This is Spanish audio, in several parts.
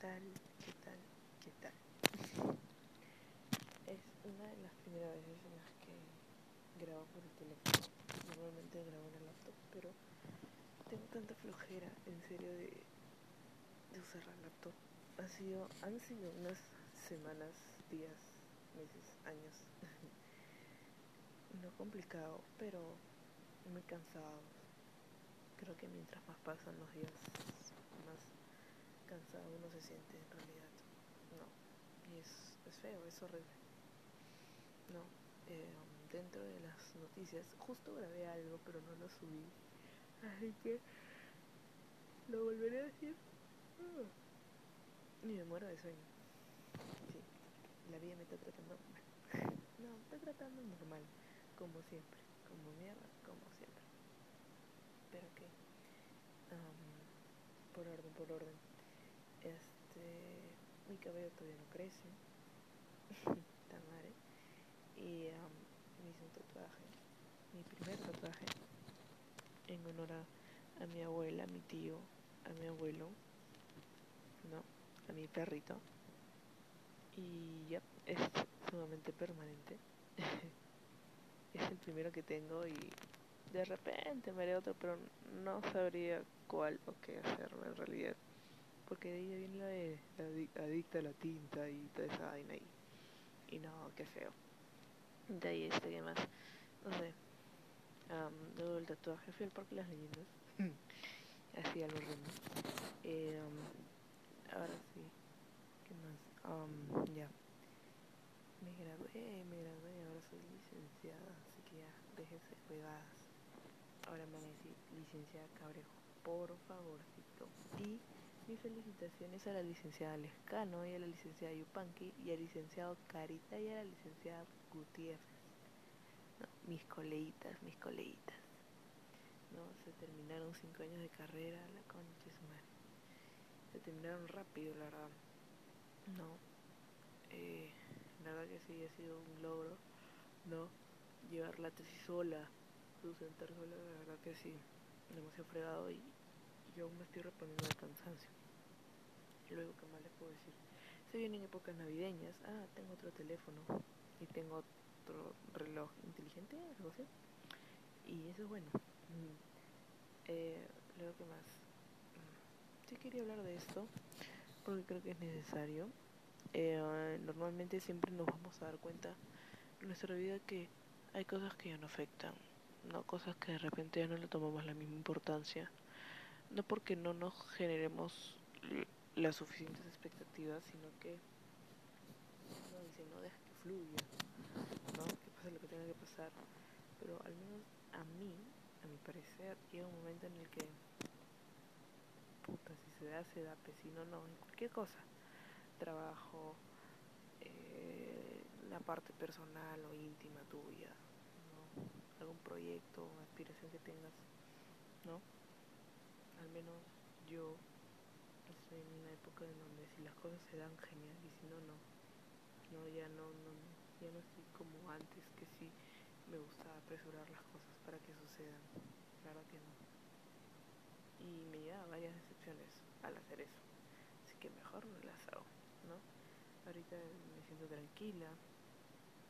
tal? ¿Qué tal? ¿Qué tal? Es una de las primeras veces en las que grabo por el teléfono. Normalmente grabo en el laptop, pero tengo tanta flojera, en serio, de, de usar la laptop. Ha sido, han sido unas semanas, días, meses, años. no complicado, pero muy cansado. Creo que mientras más pasan los días, más cansado uno se siente en realidad. No, y es, es feo, es horrible. No, eh, dentro de las noticias, justo grabé algo, pero no lo subí. Así que lo volveré a decir. Y me muero de sueño. Sí, la vida me está tratando. No, está tratando normal, como siempre. Como mierda, como siempre. Pero que, por orden, por orden. Este, mi cabello todavía no crece. Madre. Y me hice un tatuaje. Mi primer tatuaje. En honor a, a mi abuela, a mi tío, a mi abuelo. No, a mi perrito. Y ya, es sumamente permanente. es el primero que tengo y de repente me haré otro, pero no sabría cuál o qué hacerme en realidad. Porque de ahí viene la de la adicta a la tinta y toda esa vaina ahí. Y no, qué feo. De ahí este que más, no sé. Um, luego el tatuaje fui al Parque de las Leyendas. Así algo remo. Eh, ahora sí. ¿Qué más? Um, ya. Me gradué, me gradué, ahora soy licenciada, así que ya, déjense jugadas. Ahora me van a decir licenciada Cabrejo, por favorcito. Y mis felicitaciones a la licenciada Lescano y a la licenciada Yupanqui y al licenciado Carita y a la licenciada Gutiérrez. Mis coleitas, mis coleitas. No, se terminaron cinco años de carrera, la concha. Se terminaron rápido, la verdad. No. Eh, la verdad que sí, ha sido un logro, ¿no? Llevar la tesis sola, sustentar sola, la verdad que sí, demasiado fregado y yo aún me estoy reponiendo del cansancio. Luego, ¿qué más les puedo decir? Se vienen épocas navideñas. Ah, tengo otro teléfono y tengo otro reloj inteligente, algo así. Y eso es bueno. Mm. Eh, luego, ¿qué más? Mm. Sí quería hablar de esto porque creo que es necesario. Eh, normalmente siempre nos vamos a dar cuenta en nuestra vida que hay cosas que ya no afectan, no cosas que de repente ya no le tomamos la misma importancia no porque no nos generemos las suficientes expectativas, sino que no dice, no deja que fluya, ¿no? que pase lo que tenga que pasar. Pero al menos a mí, a mi parecer, llega un momento en el que, puta, si se da, se da, pues si no, no, en cualquier cosa, trabajo, eh, la parte personal o íntima tuya, ¿no? algún proyecto, aspiración que tengas, ¿no? Al menos yo estoy en una época en donde si las cosas se dan genial y si no no. No ya no no ya no estoy como antes que sí me gustaba apresurar las cosas para que sucedan. Claro que no. Y me lleva varias decepciones al hacer eso. Así que mejor no las hago no ahorita me siento tranquila.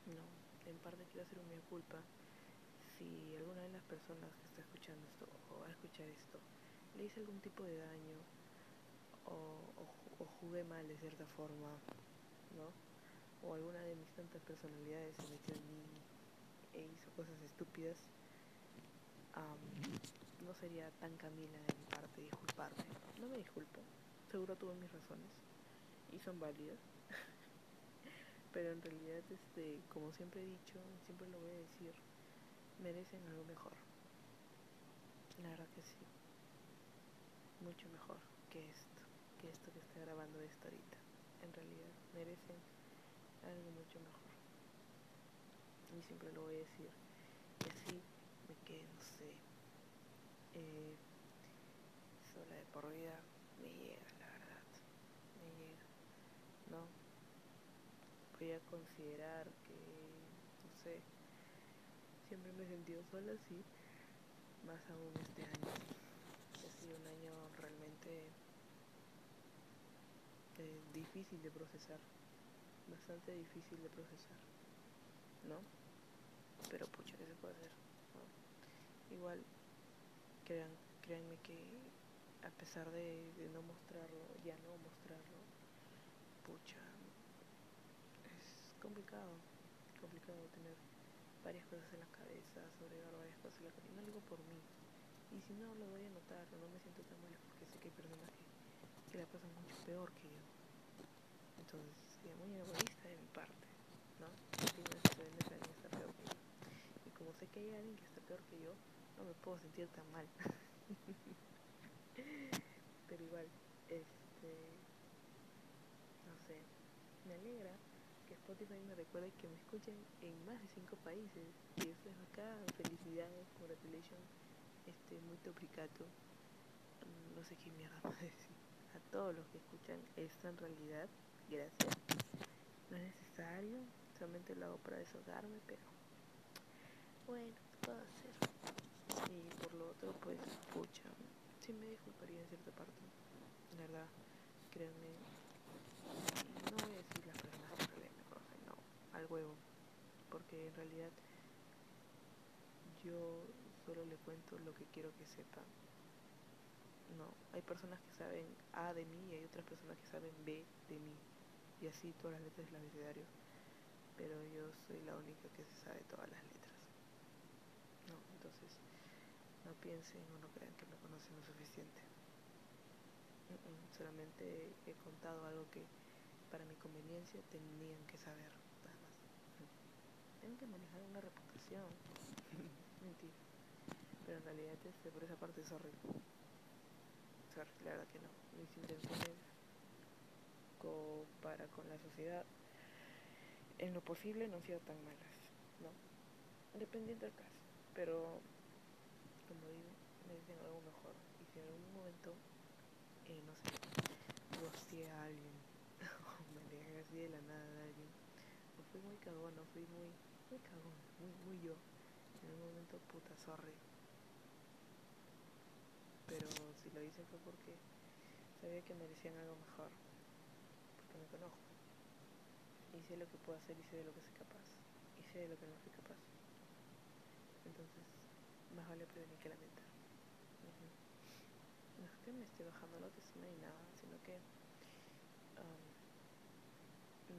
No en parte quiero hacer una culpa. Si alguna de las personas que está escuchando esto o va a escuchar esto le hice algún tipo de daño o, o, jugué mal de cierta forma, ¿no? O alguna de mis tantas personalidades se metió en mí e hizo cosas estúpidas, no sería tan Camila de mi parte disculparme. No me disculpo, seguro tuve mis razones y son válidas. Pero en realidad, este, como siempre he dicho, siempre lo voy a decir, merecen algo mejor. La verdad que sí mucho mejor que esto, que esto que está grabando esto ahorita. En realidad merecen algo mucho mejor. Y siempre lo voy a decir. Y así me quedé, no sé, eh, sola de por vida, me llega, la verdad. Me llega. ¿No? Voy a considerar que, no sé, siempre me he sentido sola así, más aún este año un año realmente de difícil de procesar, bastante difícil de procesar, ¿no? Pero pucha, ¿qué se puede hacer? Igual, crean, créanme que a pesar de, no mostrarlo, ya no mostrarlo, pucha, es complicado, complicado tener varias cosas en la cabeza, sobrellevar varias cosas en la cabeza, no digo por mí, y si no lo doy a notar, no me siento tan mal porque sé que hay personas que, que la pasan mucho peor que yo, entonces sería muy egoísta de mi parte, ¿no? Si no se alguien está peor que yo, y como sé que hay alguien que está peor que yo, no me puedo sentir tan mal. Pero igual, este, no sé, me alegra que Spotify me recuerde que me escuchen en más de cinco países. Y eso es acá, felicidades, congratulations, este, muy topricato. Mm, no sé qué mierda más decir. A todos los que escuchan esto en realidad, gracias. No es necesario, solamente lo hago para desahogarme, pero bueno, puedo hacer. Y por lo otro, pues, pucha, sí me disculparía en cierta parte, la verdad, créanme, no voy a decir las personas que me conocen, no, al huevo, porque en realidad yo solo le cuento lo que quiero que sepan. No, hay personas que saben A de mí y hay otras personas que saben B de mí, y así todas las letras del abecedario, pero yo soy la única que se sabe todas las letras. No, entonces no piensen o no crean que me conocen lo suficiente. solamente he contado algo que para mi conveniencia tenían que saber, nada más. Tengo que manejar una reputación. Mentira. Pero en realidad este, por esa parte sorry. Sorry, la verdad que no. Mis intenciones para con la sociedad en lo posible no han sido tan malas, ¿no? Dependiendo del caso. Pero como digo, necesitan algo mejor. Y si en algún momento, eh, no sé, gosteé a alguien, o me alejé así de la nada de alguien, o fui muy cagón, o fui muy, muy cagón, muy, muy yo, en un momento puta, sorry. Pero si lo hice fue porque sabía que merecían algo mejor, porque me conozco. Y sé lo que puedo hacer y sé de lo que soy capaz. Y sé de lo que no soy capaz. Entonces, más vale prevenir que lamentar. No es que me esté bajando la autoestima ni nada, sino que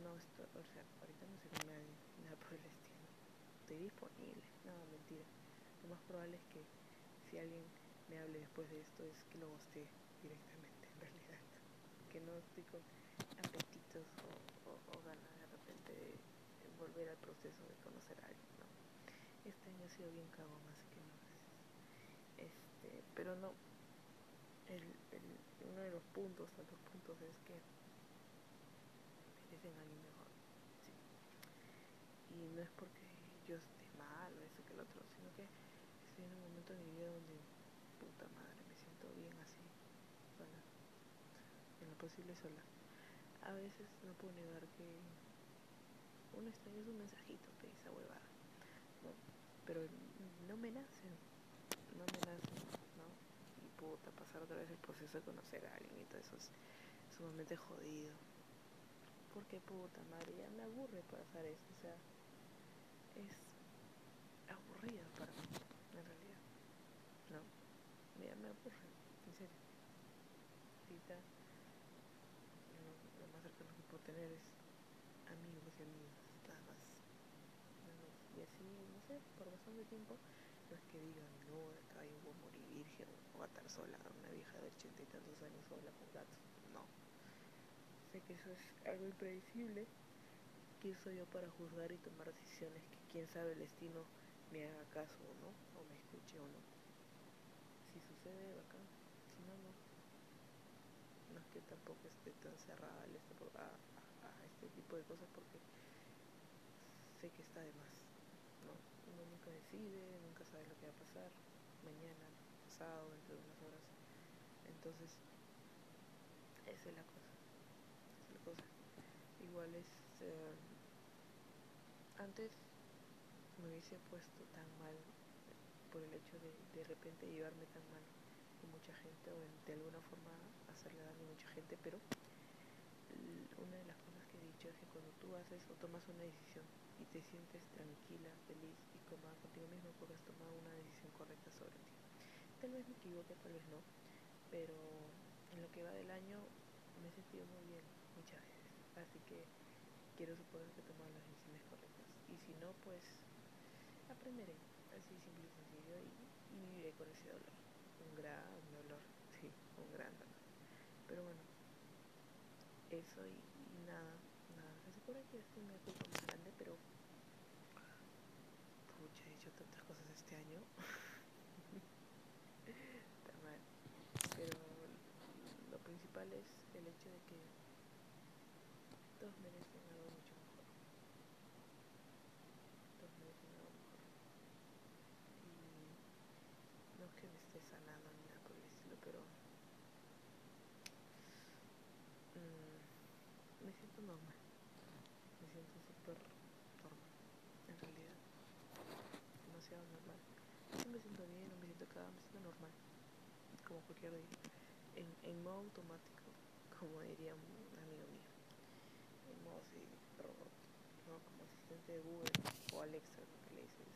no estoy, o sea, ahorita no sé con nadie, nada por el estilo. Estoy disponible, no, mentira. Lo más probable es que si alguien me hable después de esto es que lo goste directamente, en realidad. Que no estoy con apetitos o, o, ganas de repente de volver al proceso de conocer a alguien, ¿no? Este año ha sido bien cagón, así que no, este, pero no, el, el, uno de los puntos, tantos puntos, es que merecen a alguien mejor. ¿sí? Y no es porque yo esté mal o eso que el otro, sino que estoy en un momento de mi vida donde, puta madre, me siento bien así, en lo posible sola. A veces no puedo negar que uno extraña un mensajito, que esa huevada. Pero no me nacen no me nace, ¿no? Y puta, pasar otra vez el proceso de conocer a alguien y todo eso es sumamente jodido. Porque puta madre, ya me aburre pasar eso, o sea, es aburrido para mí, en realidad. No, ya me aburre, en serio. Ahorita lo, más cercano que puedo tener es amigos y amigas, nada más. Y así, no sé, por bastante tiempo no es que digan, no, acá voy a morir virgen o a estar sola, una vieja de ochenta y tantos años sola con gatos. No. Sé que eso es algo impredecible. ¿Quién soy yo para juzgar y tomar decisiones que quién sabe el destino me haga caso o no? O me escuche o no. Bacán. Si no, es que tampoco esté tan cerrada a, a, este tipo de cosas porque sé que está de más. ¿no? Uno nunca decide, nunca sabe lo que va a pasar, mañana, pasado, dentro de unas horas. Entonces, esa es la cosa. Es la cosa. Igual es... Eh, antes me hubiese puesto tan mal por el hecho de de repente llevarme tan mal con mucha gente o de alguna forma hacerle daño a mucha gente, pero hecho es que cuando tú haces o tomas una decisión y te sientes tranquila, feliz y cómoda contigo mismo porque has tomado una decisión correcta sobre ti. Tal vez me equivoque, tal vez no, pero en lo que va del año me he sentido muy bien muchas veces. Así que quiero suponer que he tomado las decisiones correctas. Y si no, pues aprenderé, así simple y sencillo, con ese dolor. Un gran dolor, sí, un gran dolor. Pero bueno, eso y, nada, nada. Se supone que estoy una culpa más grande, pero pucha, he hecho tantas cosas este año. Está mal. Pero lo principal es el hecho de que todos merecen algo mucho mejor. Todos merecen algo mejor. Y no es que me esté sanando ni nada por el estilo, pero mm, me siento normal. Me siento súper normal, en realidad. Demasiado normal. No me siento bien, no me siento acá, me siento normal. Como cualquier día. En, en modo automático, como diría un amigo mío. En modo así, robot, ¿no? Como asistente de Google o Alexa, lo que le dices,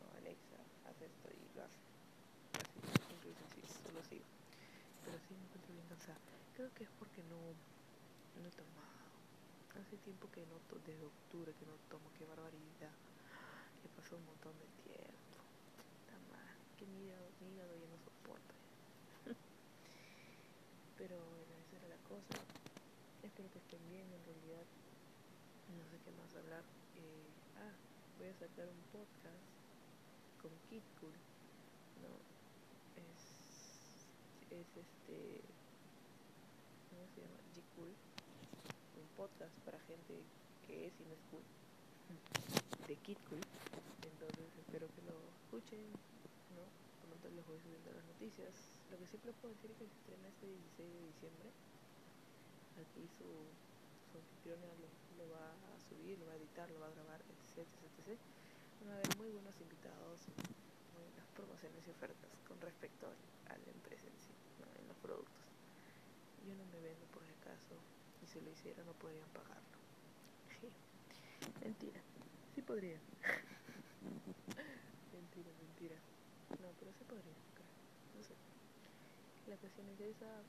no, Alexa, haz esto y lo hace. Así, y sencillo, solo sigo. Pero sí me encuentro bien cansada. Creo que es porque no, no he tomado. Hace tiempo que no, to desde octubre que no tomo, qué barbaridad. Ya pasó un montón de tiempo. Está mal, que mi hígado, mi hígado ya no soporta. Pero bueno, esa era la cosa. Espero que estén bien en realidad. No sé qué más hablar. Eh, ah, voy a sacar un podcast con Kid Cool. No, es, es este, ¿cómo se llama? G-Cool. Un podcast para gente que es es cool. De Kid Cool. Entonces espero que lo escuchen, ¿no? Pronto les voy subiendo las noticias. Lo que siempre puedo decir es que se estrena este 16 de diciembre. Aquí su, su anfitriona lo, va a subir, lo va a editar, lo va a grabar, etc, etc, Van a haber muy buenos invitados, muy buenas promociones y ofertas con respecto a, la empresa en sí, en los productos. Yo no me vendo por si acaso, y si lo hiciera no podrían pagarlo. mentira, sí podría. mentira, mentira. No, pero sí podría. No sé. La cuestión es esa,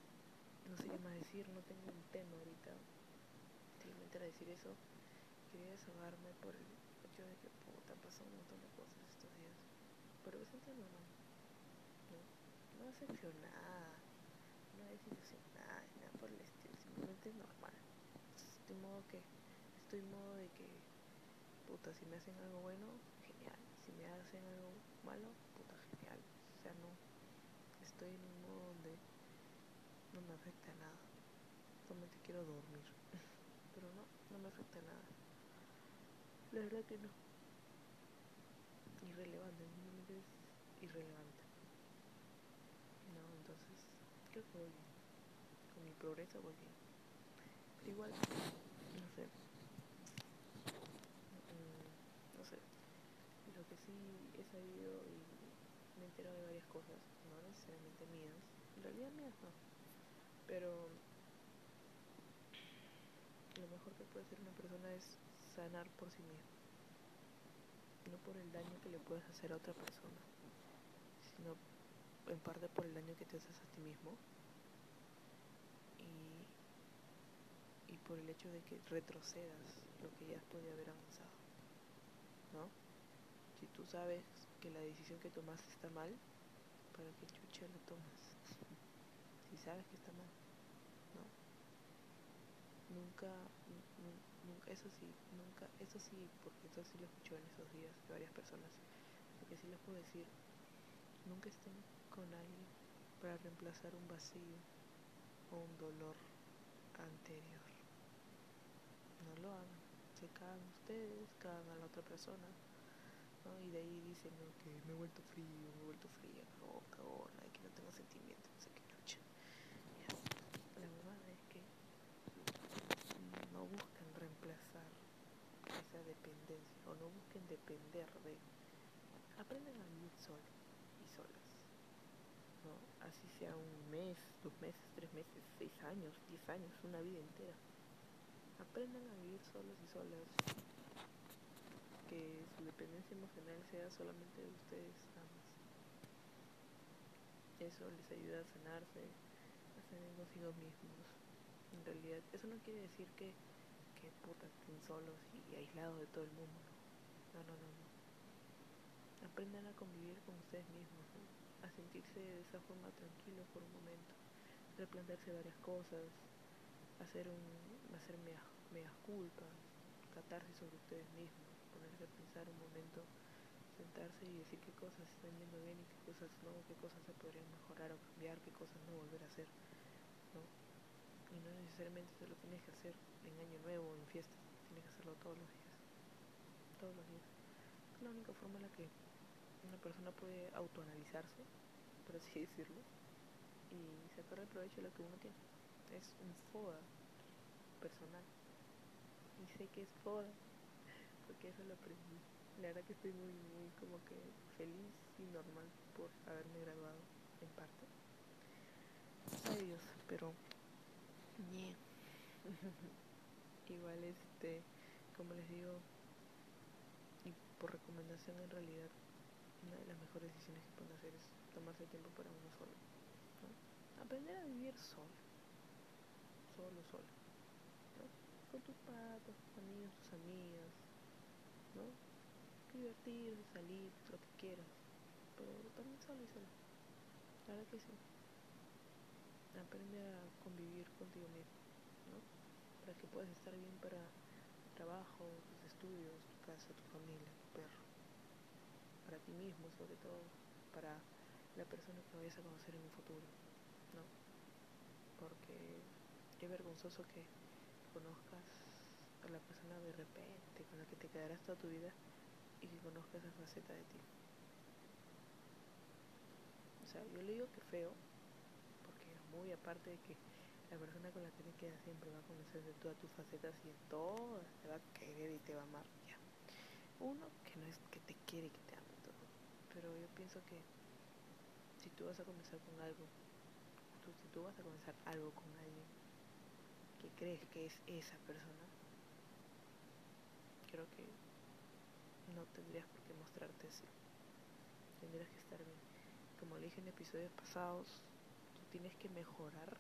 no sé qué más decir, no tengo un tema ahorita. Simplemente era decir eso. Quería desahogarme por el hecho de que puta, han pasado un montón de cosas estos días. Pero me siento normal. No, no decepcionada, no desilusionada, nada por el estilo. Es normal. Estoy modo que, estoy modo de que, puta, si me hacen algo bueno, genial. Si me hacen algo malo, puta, genial. O sea, no, estoy en un modo donde no me afecta nada. Solamente quiero dormir. Pero no, no me afecta nada. La verdad que no. Irrelevante, es irrelevante. No, entonces creo que voy bien. Con mi progreso voy bien. Igual, no sé. Mm, no sé. Lo que sí he sabido y me he enterado de varias cosas, no necesariamente mías. En realidad mías no. Pero lo mejor que puede hacer una persona es sanar por sí misma. No por el daño que le puedes hacer a otra persona, sino en parte por el daño que te haces a ti mismo y, y por el hecho de que retrocedas lo que ya podido haber avanzado. ¿No? Si tú sabes que la decisión que tomaste está mal, ¿para qué chucha la tomas? si sabes que está mal, ¿no? Nunca, nunca, eso sí, nunca, eso sí, porque eso sí lo escucho en esos días de varias personas, lo que sí les puedo decir, nunca estén con alguien para reemplazar un vacío o un dolor anterior. No lo hagan, se cagan ustedes, cagan a la otra persona, ¿no? Y de ahí dicen ¿no? que me he vuelto frío, me he vuelto fría, cagón, cagona, que no tengo sentimientos, no sé qué lucha. La verdad es que no busquen reemplazar esa dependencia o no busquen depender de. Aprendan a vivir solos y solas. ¿no? Así sea un mes, dos meses, tres meses, seis años, diez años, una vida entera. Aprendan a vivir solos y solas. Que su dependencia emocional sea solamente de ustedes más. Eso les ayuda a sanarse, a sanar consigo mismos. En realidad, eso no quiere decir que, que puta, estén solos y, aislados de todo el mundo. No, no, no, no. Aprendan a convivir con ustedes mismos, a sentirse de esa forma tranquilos por un momento, replantearse varias cosas, hacer un, hacer medias, medias culpas, catarse sobre ustedes mismos, ponerse a pensar un momento, sentarse y decir qué cosas están yendo bien y qué cosas no, qué cosas se podrían mejorar o cambiar, qué cosas no volver a hacer, ¿no? Y no necesariamente se lo tienes que hacer en año nuevo o en fiestas, tienes que hacerlo todos los días, todos los días. Es la única forma en la que una persona puede autoanalizarse, por así decirlo, y sacar el provecho de lo que uno tiene. Es un FODA personal. Y sé que es FODA, porque eso lo aprendí. La verdad que estoy muy, muy como que feliz y normal por haberme graduado en parte. Ay Dios, pero... Igual este, como les digo, y por recomendación en realidad, una de las mejores decisiones que pueden hacer es tomarse tiempo para uno solo. Aprender a vivir solo. Solo, solo. Con tus patas, tus amigos, tus amigas. ¿no? Divertirse, salir, lo que quieras. Pero también solo y solo. La verdad que sí. Aprende a convivir contigo mismo. ¿no? Para que puedas estar bien para tu trabajo, tus estudios, tu casa, tu familia, tu perro para ti mismo sobre todo, para la persona que vayas a conocer en un futuro, ¿no? Porque es vergonzoso que conozcas a la persona de repente con la que te quedarás toda tu vida y que conozcas esa faceta de ti. O sea, yo le digo que feo, porque muy aparte de que la persona con la que te quedas siempre va a conocer de todas tus facetas y en todas te va a querer y te va a amar, ya. Uno que no es que te quiere y que te ama pero yo pienso que si tú vas a comenzar con algo, tú, si tú vas a comenzar algo con alguien crees que es esa persona, creo que no tendrías por qué mostrarte así. Tendrías que estar bien. Como dije en episodios pasados, tú tienes que mejorar,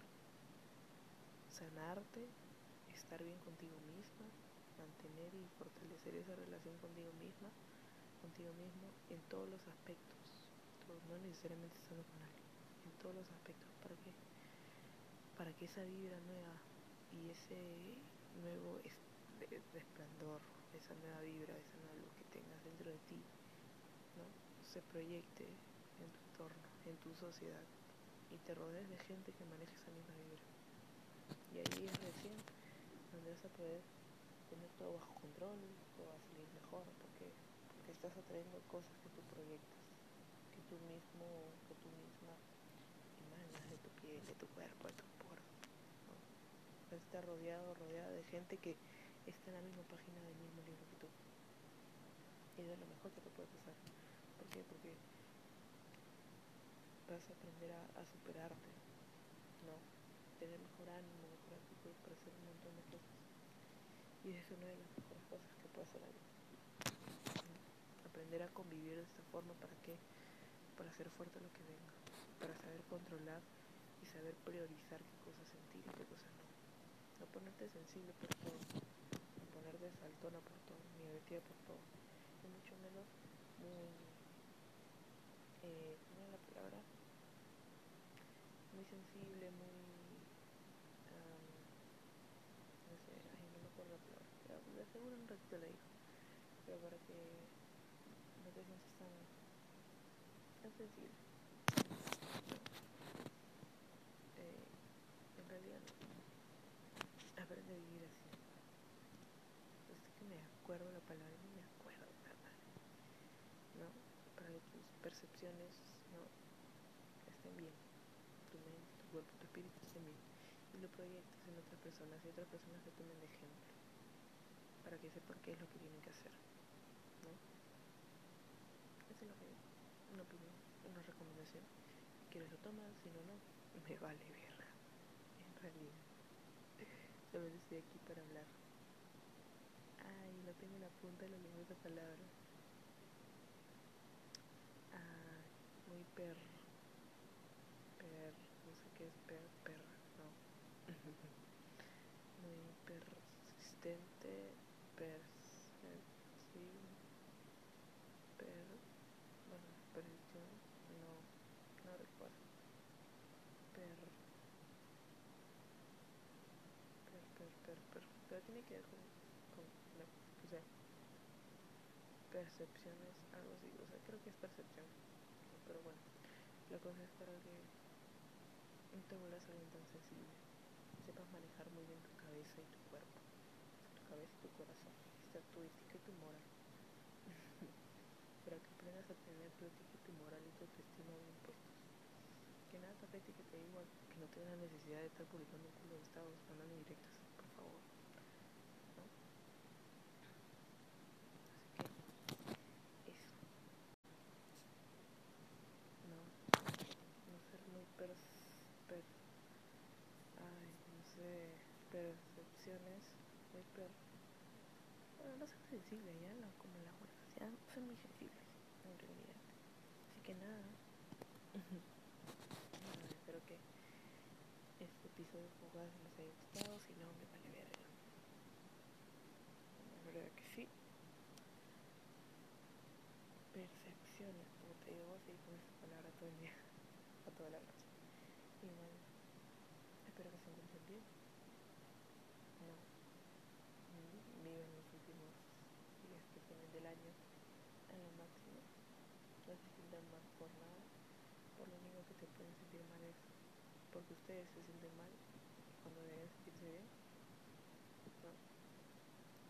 sanarte, estar bien contigo misma, mantener y fortalecer esa relación contigo misma contigo mismo en todos los aspectos, no necesariamente estando con alguien, en todos los aspectos, ¿para qué? Para que esa vibra nueva y ese nuevo resplandor, esa nueva vibra, esa nueva luz que tengas dentro de ti, ¿no? se proyecte en tu entorno, en tu sociedad y te rodees de gente que maneje esa misma vibra. Y ahí es recién donde vas a poder tener todo bajo control, todo va a salir mejor, porque que estás atrayendo cosas que tú proyectas, que tú mismo, que tú misma emanas de tu piel, de tu cuerpo. Estar rodeado, rodeada de gente que está en la misma página del mismo libro que tú. Y eso es lo mejor que te puede pasar. ¿Por qué? Porque vas a aprender a, a superarte, ¿no? Tener mejor ánimo, mejor actitud para hacer un montón de cosas. Y eso es una de las mejores cosas que puede hacer alguien aprender a convivir de esta forma para que para hacer fuerte lo que venga para saber controlar y saber priorizar qué cosas sentir y qué cosas no no ponerte sensible por todo no ponerte saltona por todo ni divertida por todo y mucho menos muy eh, ¿cómo es la palabra? muy sensible muy um, no sé ay no me acuerdo la palabra pero de seguro un ratito la digo pero para que no te sientes tan, tan sensible. Eh, en realidad me acuerdo la palabra, no me acuerdo madre. ¿No? Para que tus percepciones no estén bien. Tu mente, tu cuerpo, tu espíritu estén bien. Y lo proyectes en otras personas y otras personas que tomen de ejemplo. Para que sepan qué es lo que tienen que hacer. ¿no? Eso es lo que una opinión, una recomendación. Quieres lo tomas, si no, no. Me vale verga. En realidad. Solo estoy aquí para hablar Ay, no tengo la punta de la lengua esa palabra. Ah, muy per. Per. No sé qué es per. Per. No. muy persistente. Per. Sí. Per. Bueno, percepción. No. No recuerdo. Per. Per, per, per, per. Tiene que ver con, con la, o sea, percepciones, algo así, o sea, creo que es percepción, pero bueno, la cosa es para que no te vuelvas alguien tan sensible, sepas manejar muy bien tu cabeza y tu cuerpo, tu cabeza y tu corazón, está tu ética y tu moral, para que aprendas a tener tu ética y tu moral y tu autoestima bien puestos. Que nada te afecte que te diga que no tienes la necesidad de estar publicando un culo de estados, mandando directas, por favor. ¿no? Así que eso. No, no ser muy per, per ay, no sé, muy per, bueno, no ser sensible ya, no, como las huelgas, ya son muy sensibles en realidad. Así que nada, nada espero que este episodio de jugadas les haya gustado, si no me vale ver la verdad que sí. Percepciones, como te digo, voy a seguir con esta palabra todo el día, o toda la noche. Y bueno, espero que se encuentren bien. No, viven los últimos días que tienen del año en lo máximo. No se sientan mal por nada. Por lo único que te pueden sentir mal es porque ustedes se sienten mal cuando deben sentirse bien. No,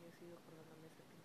yo sigo acordándome esa pinche palabra.